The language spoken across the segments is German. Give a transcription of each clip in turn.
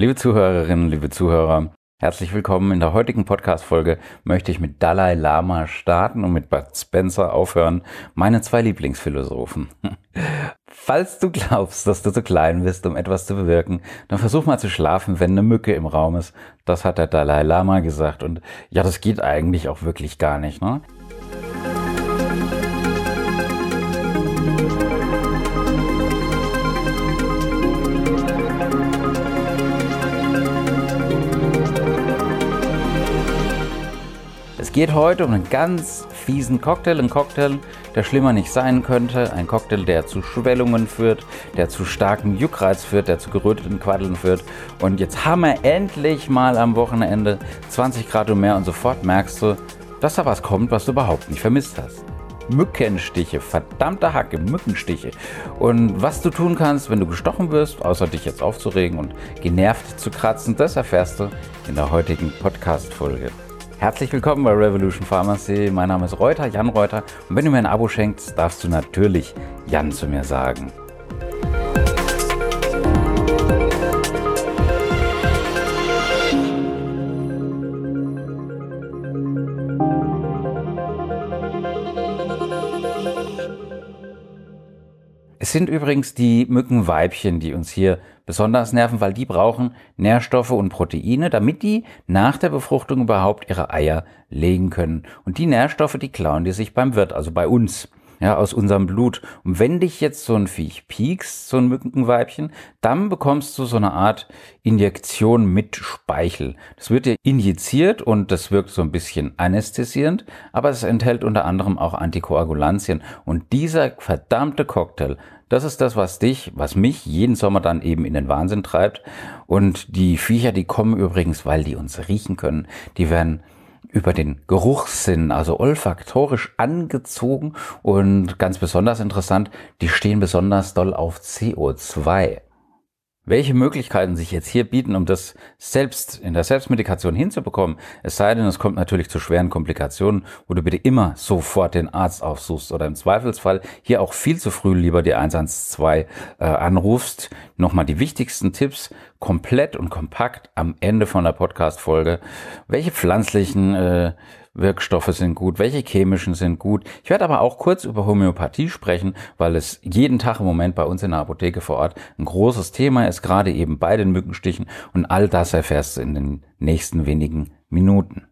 Liebe Zuhörerinnen, liebe Zuhörer, herzlich willkommen. In der heutigen Podcast-Folge möchte ich mit Dalai Lama starten und mit Bud Spencer aufhören, meine zwei Lieblingsphilosophen. Falls du glaubst, dass du zu klein bist, um etwas zu bewirken, dann versuch mal zu schlafen, wenn eine Mücke im Raum ist. Das hat der Dalai Lama gesagt. Und ja, das geht eigentlich auch wirklich gar nicht. Ne? Es geht heute um einen ganz fiesen Cocktail, einen Cocktail, der schlimmer nicht sein könnte, ein Cocktail, der zu Schwellungen führt, der zu starkem Juckreiz führt, der zu geröteten Quaddeln führt. Und jetzt haben wir endlich mal am Wochenende 20 Grad und mehr und sofort merkst du, dass da was kommt, was du überhaupt nicht vermisst hast. Mückenstiche, verdammte Hacke, Mückenstiche. Und was du tun kannst, wenn du gestochen wirst, außer dich jetzt aufzuregen und genervt zu kratzen, das erfährst du in der heutigen Podcast-Folge. Herzlich willkommen bei Revolution Pharmacy. Mein Name ist Reuter, Jan Reuter. Und wenn du mir ein Abo schenkst, darfst du natürlich Jan zu mir sagen. Es sind übrigens die Mückenweibchen, die uns hier besonders nerven, weil die brauchen Nährstoffe und Proteine, damit die nach der Befruchtung überhaupt ihre Eier legen können. Und die Nährstoffe, die klauen die sich beim Wirt, also bei uns ja, aus unserem Blut. Und wenn dich jetzt so ein Viech piekst, so ein Mückenweibchen, dann bekommst du so eine Art Injektion mit Speichel. Das wird dir injiziert und das wirkt so ein bisschen anästhesierend, aber es enthält unter anderem auch Antikoagulantien. Und dieser verdammte Cocktail, das ist das, was dich, was mich jeden Sommer dann eben in den Wahnsinn treibt. Und die Viecher, die kommen übrigens, weil die uns riechen können. Die werden über den Geruchssinn, also olfaktorisch angezogen und ganz besonders interessant, die stehen besonders doll auf CO2. Welche Möglichkeiten sich jetzt hier bieten, um das selbst in der Selbstmedikation hinzubekommen, es sei denn, es kommt natürlich zu schweren Komplikationen, wo du bitte immer sofort den Arzt aufsuchst oder im Zweifelsfall hier auch viel zu früh lieber die 112 äh, anrufst. Nochmal die wichtigsten Tipps komplett und kompakt am Ende von der Podcast-Folge. Welche pflanzlichen äh, Wirkstoffe sind gut, welche chemischen sind gut. Ich werde aber auch kurz über Homöopathie sprechen, weil es jeden Tag im Moment bei uns in der Apotheke vor Ort ein großes Thema ist, gerade eben bei den Mückenstichen und all das erfährst du in den nächsten wenigen Minuten.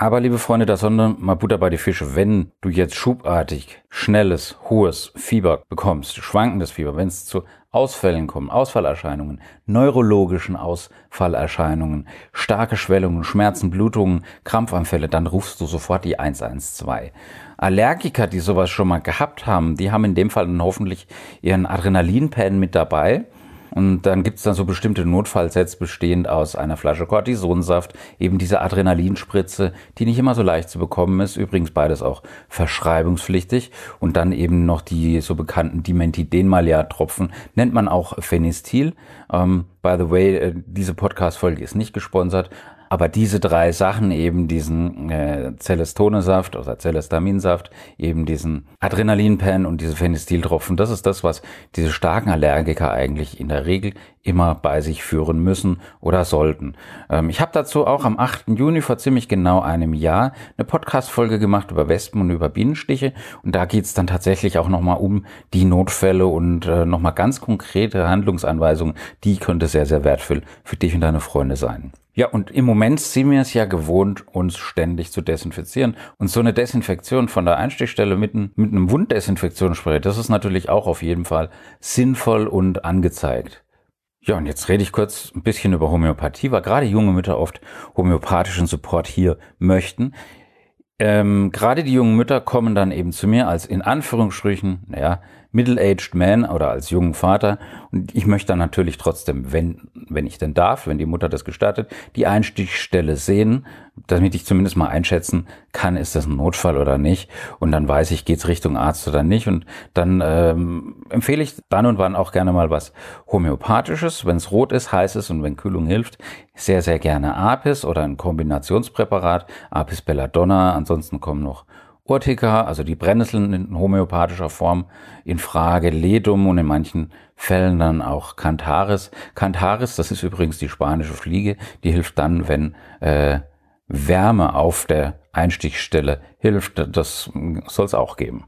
Aber liebe Freunde der Sonne, mal Butter bei die Fische, wenn du jetzt schubartig schnelles, hohes Fieber bekommst, schwankendes Fieber, wenn es zu Ausfällen kommt, Ausfallerscheinungen, neurologischen Ausfallerscheinungen, starke Schwellungen, Schmerzen, Blutungen, Krampfanfälle, dann rufst du sofort die 112. Allergiker, die sowas schon mal gehabt haben, die haben in dem Fall dann hoffentlich ihren Adrenalinpen mit dabei und dann gibt es dann so bestimmte Notfallsets bestehend aus einer Flasche Cortisonsaft, eben diese Adrenalinspritze, die nicht immer so leicht zu bekommen ist, übrigens beides auch verschreibungspflichtig und dann eben noch die so bekannten Dimentidenmalia-Tropfen, nennt man auch Phenistil. Ähm, by the way, äh, diese Podcast-Folge ist nicht gesponsert, aber diese drei Sachen, eben diesen äh, Celestonesaft oder Celestaminsaft, eben diesen Adrenalinpen und diese Phenestyltropfen, das ist das, was diese starken Allergiker eigentlich in der Regel immer bei sich führen müssen oder sollten. Ähm, ich habe dazu auch am 8. Juni vor ziemlich genau einem Jahr eine Podcast-Folge gemacht über Wespen und über Bienenstiche und da geht's dann tatsächlich auch nochmal um die Notfälle und äh, nochmal ganz konkrete Handlungsanweisungen, die könnte sehr, sehr wertvoll für dich und deine Freunde sein. Ja, und im Moment sind wir es ja gewohnt, uns ständig zu desinfizieren. Und so eine Desinfektion von der Einstichstelle mit, mit einem Wunddesinfektionsspray, das ist natürlich auch auf jeden Fall sinnvoll und angezeigt. Ja, und jetzt rede ich kurz ein bisschen über Homöopathie, weil gerade junge Mütter oft homöopathischen Support hier möchten. Ähm, gerade die jungen Mütter kommen dann eben zu mir als in Anführungsstrichen, naja, middle-aged man oder als jungen Vater. Und ich möchte dann natürlich trotzdem, wenn, wenn ich denn darf, wenn die Mutter das gestattet, die Einstichstelle sehen, damit ich zumindest mal einschätzen kann, ist das ein Notfall oder nicht. Und dann weiß ich, geht's Richtung Arzt oder nicht. Und dann ähm, empfehle ich dann und wann auch gerne mal was Homöopathisches. Wenn es rot ist, heiß ist und wenn Kühlung hilft, sehr, sehr gerne Apis oder ein Kombinationspräparat, Apis belladonna. Ansonsten kommen noch Urtica, also die Brennnesseln in homöopathischer Form in Frage, Ledum und in manchen Fällen dann auch Cantaris. Cantaris, das ist übrigens die spanische Fliege, die hilft dann, wenn äh, Wärme auf der Einstichstelle hilft. Das soll es auch geben.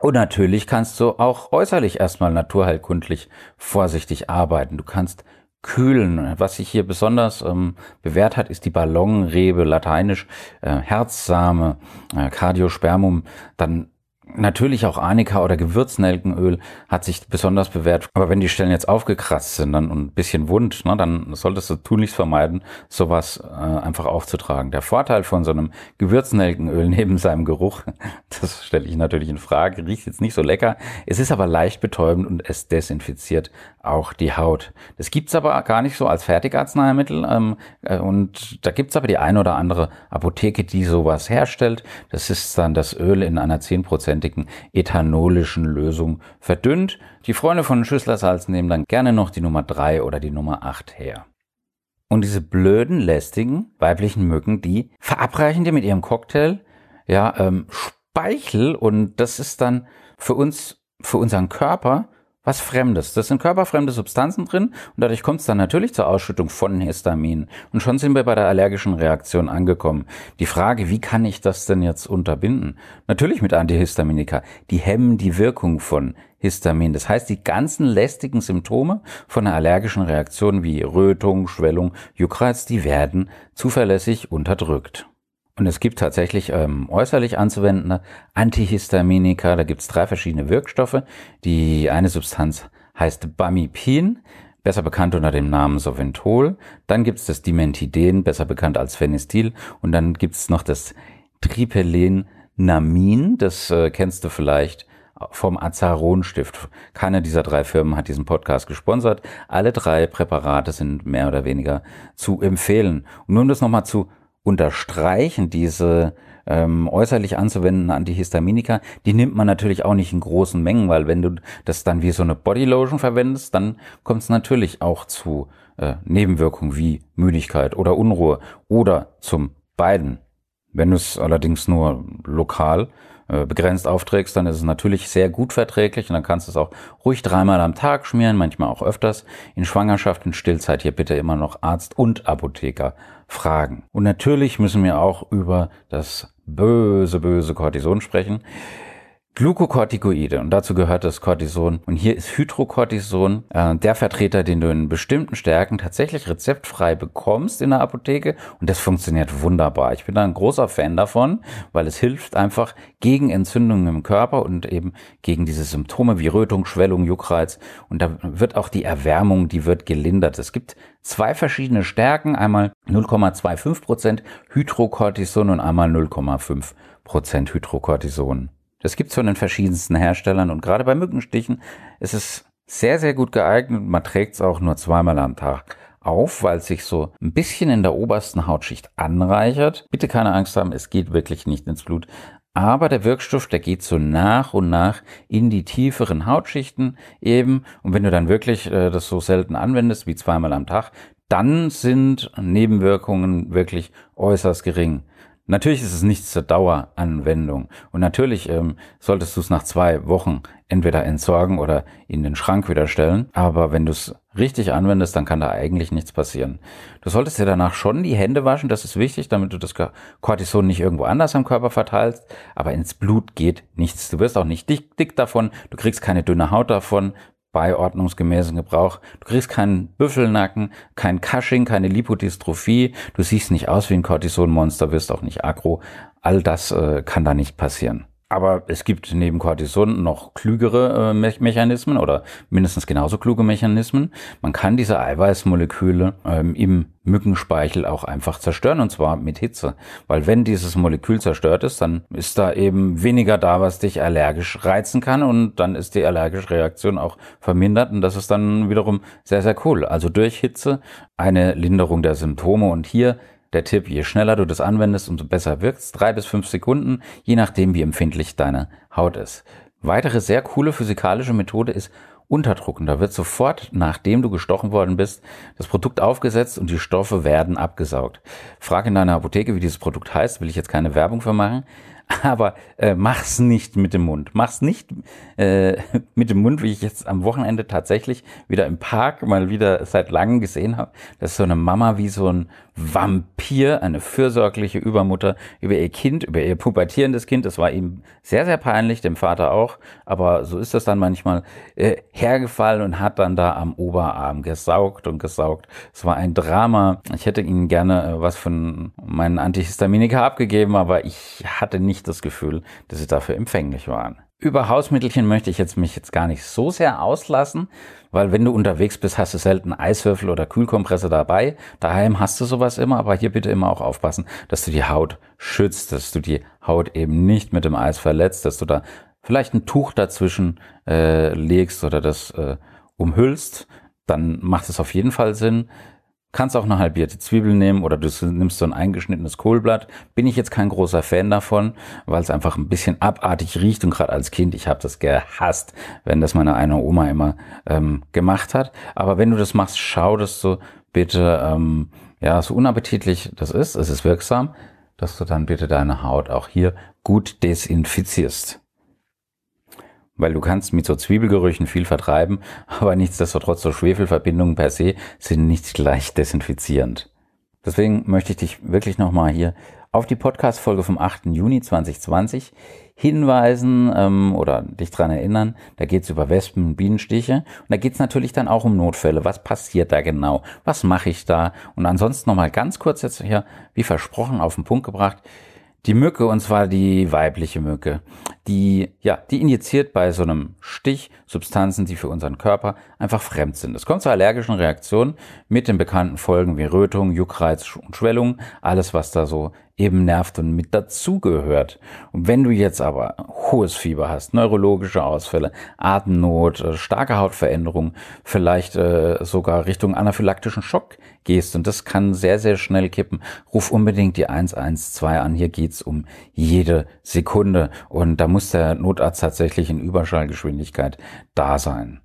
Und natürlich kannst du auch äußerlich erstmal naturheilkundlich vorsichtig arbeiten. Du kannst kühlen. Was sich hier besonders ähm, bewährt hat, ist die Ballonrebe, lateinisch äh, Herzsame, äh, Cardiospermum. Dann Natürlich auch Arnika oder Gewürznelkenöl hat sich besonders bewährt. Aber wenn die Stellen jetzt aufgekratzt sind dann und ein bisschen wund, ne, dann solltest du tunlichst vermeiden, sowas äh, einfach aufzutragen. Der Vorteil von so einem Gewürznelkenöl neben seinem Geruch, das stelle ich natürlich in Frage, riecht jetzt nicht so lecker. Es ist aber leicht betäubend und es desinfiziert auch die Haut. Das gibt's aber gar nicht so als Fertigarzneimittel. Ähm, äh, und da gibt's aber die eine oder andere Apotheke, die sowas herstellt. Das ist dann das Öl in einer 10% hundertprozentigen ethanolischen Lösung verdünnt. Die Freunde von Schüsslersalz nehmen dann gerne noch die Nummer 3 oder die Nummer 8 her. Und diese blöden, lästigen weiblichen Mücken, die verabreichen dir mit ihrem Cocktail ja ähm, Speichel und das ist dann für uns, für unseren Körper was Fremdes. Das sind körperfremde Substanzen drin und dadurch kommt es dann natürlich zur Ausschüttung von Histamin. Und schon sind wir bei der allergischen Reaktion angekommen. Die Frage, wie kann ich das denn jetzt unterbinden? Natürlich mit Antihistaminika. Die hemmen die Wirkung von Histamin. Das heißt, die ganzen lästigen Symptome von einer allergischen Reaktion wie Rötung, Schwellung, Juckreiz, die werden zuverlässig unterdrückt. Und es gibt tatsächlich ähm, äußerlich anzuwendende Antihistaminika. Da gibt es drei verschiedene Wirkstoffe. Die eine Substanz heißt Bamipin, besser bekannt unter dem Namen Soventol. Dann gibt es das Dimentiden, besser bekannt als Phenestil. Und dann gibt es noch das Tripelennamin, das äh, kennst du vielleicht vom Azaronstift. Keine dieser drei Firmen hat diesen Podcast gesponsert. Alle drei Präparate sind mehr oder weniger zu empfehlen. Und nun das nochmal zu unterstreichen, diese ähm, äußerlich anzuwendenden Antihistaminika, die nimmt man natürlich auch nicht in großen Mengen, weil wenn du das dann wie so eine Bodylotion verwendest, dann kommt es natürlich auch zu äh, Nebenwirkungen wie Müdigkeit oder Unruhe oder zum beiden. Wenn du es allerdings nur lokal äh, begrenzt aufträgst, dann ist es natürlich sehr gut verträglich und dann kannst du es auch ruhig dreimal am Tag schmieren, manchmal auch öfters. In Schwangerschaft und Stillzeit hier bitte immer noch Arzt und Apotheker fragen. Und natürlich müssen wir auch über das böse, böse Cortison sprechen. Glukokortikoide und dazu gehört das Cortison. Und hier ist Hydrocortison äh, der Vertreter, den du in bestimmten Stärken tatsächlich rezeptfrei bekommst in der Apotheke und das funktioniert wunderbar. Ich bin da ein großer Fan davon, weil es hilft einfach gegen Entzündungen im Körper und eben gegen diese Symptome wie Rötung, Schwellung, Juckreiz und da wird auch die Erwärmung, die wird gelindert. Es gibt zwei verschiedene Stärken, einmal 0,25% Hydrocortison und einmal 0,5% Hydrocortison. Das gibt's von den verschiedensten Herstellern und gerade bei Mückenstichen ist es sehr, sehr gut geeignet. Man trägt es auch nur zweimal am Tag auf, weil es sich so ein bisschen in der obersten Hautschicht anreichert. Bitte keine Angst haben, es geht wirklich nicht ins Blut. Aber der Wirkstoff, der geht so nach und nach in die tieferen Hautschichten eben. Und wenn du dann wirklich äh, das so selten anwendest wie zweimal am Tag, dann sind Nebenwirkungen wirklich äußerst gering. Natürlich ist es nichts zur Daueranwendung. Und natürlich ähm, solltest du es nach zwei Wochen entweder entsorgen oder in den Schrank wieder stellen. Aber wenn du es richtig anwendest, dann kann da eigentlich nichts passieren. Du solltest dir danach schon die Hände waschen, das ist wichtig, damit du das Cortison nicht irgendwo anders am Körper verteilst. Aber ins Blut geht nichts. Du wirst auch nicht dick, dick davon, du kriegst keine dünne Haut davon, bei ordnungsgemäßen Gebrauch. Du kriegst keinen Büffelnacken, kein Cushing, keine Lipodystrophie. Du siehst nicht aus wie ein Cortisonmonster, wirst auch nicht aggro. All das äh, kann da nicht passieren. Aber es gibt neben Cortison noch klügere äh, Me Mechanismen oder mindestens genauso kluge Mechanismen. Man kann diese Eiweißmoleküle ähm, im Mückenspeichel auch einfach zerstören und zwar mit Hitze. Weil wenn dieses Molekül zerstört ist, dann ist da eben weniger da, was dich allergisch reizen kann und dann ist die allergische Reaktion auch vermindert und das ist dann wiederum sehr, sehr cool. Also durch Hitze eine Linderung der Symptome und hier der Tipp, je schneller du das anwendest, umso besser wirkt's. Drei bis fünf Sekunden, je nachdem, wie empfindlich deine Haut ist. Weitere sehr coole physikalische Methode ist Unterdrucken. Da wird sofort, nachdem du gestochen worden bist, das Produkt aufgesetzt und die Stoffe werden abgesaugt. Frag in deiner Apotheke, wie dieses Produkt heißt, will ich jetzt keine Werbung für machen. Aber äh, mach's nicht mit dem Mund. Mach's nicht äh, mit dem Mund, wie ich jetzt am Wochenende tatsächlich wieder im Park mal wieder seit langem gesehen habe. Das ist so eine Mama wie so ein Vampir, eine fürsorgliche Übermutter über ihr Kind, über ihr pubertierendes Kind. Das war ihm sehr, sehr peinlich, dem Vater auch. Aber so ist das dann manchmal äh, hergefallen und hat dann da am Oberarm gesaugt und gesaugt. Es war ein Drama. Ich hätte Ihnen gerne äh, was von meinen Antihistaminika abgegeben, aber ich hatte nicht das Gefühl, dass sie dafür empfänglich waren. Über Hausmittelchen möchte ich jetzt mich jetzt gar nicht so sehr auslassen, weil wenn du unterwegs bist, hast du selten Eiswürfel oder Kühlkompresse dabei. Daheim hast du sowas immer, aber hier bitte immer auch aufpassen, dass du die Haut schützt, dass du die Haut eben nicht mit dem Eis verletzt, dass du da vielleicht ein Tuch dazwischen äh, legst oder das äh, umhüllst. Dann macht es auf jeden Fall Sinn. Kannst auch eine halbierte Zwiebel nehmen oder du nimmst so ein eingeschnittenes Kohlblatt. Bin ich jetzt kein großer Fan davon, weil es einfach ein bisschen abartig riecht und gerade als Kind, ich habe das gehasst, wenn das meine eine Oma immer ähm, gemacht hat. Aber wenn du das machst, schau, dass du bitte, ähm, ja, so unappetitlich das ist, es ist wirksam, dass du dann bitte deine Haut auch hier gut desinfizierst weil du kannst mit so Zwiebelgerüchen viel vertreiben, aber nichtsdestotrotz so Schwefelverbindungen per se sind nicht gleich desinfizierend. Deswegen möchte ich dich wirklich nochmal hier auf die Podcast-Folge vom 8. Juni 2020 hinweisen ähm, oder dich dran erinnern. Da geht es über Wespen Bienenstiche. Und da geht es natürlich dann auch um Notfälle. Was passiert da genau? Was mache ich da? Und ansonsten nochmal ganz kurz jetzt hier, wie versprochen, auf den Punkt gebracht. Die Mücke, und zwar die weibliche Mücke, die, ja, die injiziert bei so einem Stich Substanzen, die für unseren Körper einfach fremd sind. Es kommt zu allergischen Reaktionen mit den bekannten Folgen wie Rötung, Juckreiz und Schwellung, alles was da so eben nervt und mit dazugehört. Und wenn du jetzt aber hohes Fieber hast, neurologische Ausfälle, Atemnot, äh, starke Hautveränderung, vielleicht äh, sogar Richtung anaphylaktischen Schock gehst und das kann sehr, sehr schnell kippen, ruf unbedingt die 112 an. Hier geht's um jede Sekunde und da muss der Notarzt tatsächlich in Überschallgeschwindigkeit da sein.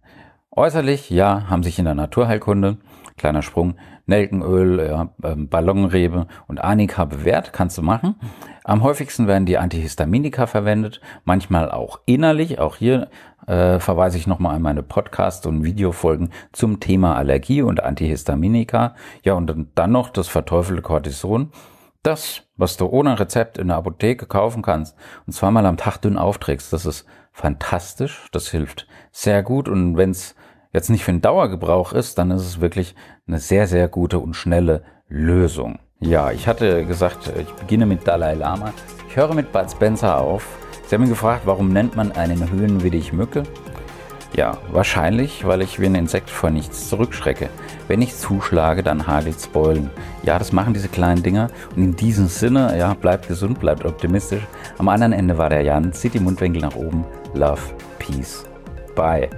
Äußerlich, ja, haben sich in der Naturheilkunde, kleiner Sprung, Nelkenöl, ja, ähm, Ballonrebe und Arnika bewährt, kannst du machen. Am häufigsten werden die Antihistaminika verwendet, manchmal auch innerlich. Auch hier äh, verweise ich nochmal an meine Podcast- und Videofolgen zum Thema Allergie und Antihistaminika. Ja, und dann noch das verteufelte Cortison. Das, was du ohne Rezept in der Apotheke kaufen kannst und zweimal am Tag dünn aufträgst, das ist fantastisch. Das hilft sehr gut. Und wenn es jetzt nicht für den Dauergebrauch ist, dann ist es wirklich eine sehr, sehr gute und schnelle Lösung. Ja, ich hatte gesagt, ich beginne mit Dalai Lama. Ich höre mit Bud Spencer auf. Sie haben mich gefragt, warum nennt man einen Höhenwillig Mücke? Ja, wahrscheinlich, weil ich wie ein Insekt vor nichts zurückschrecke. Wenn ich zuschlage, dann hagelt's Beulen. Ja, das machen diese kleinen Dinger. Und in diesem Sinne, ja, bleibt gesund, bleibt optimistisch. Am anderen Ende war der Jan. Zieht die Mundwinkel nach oben. Love, Peace, Bye.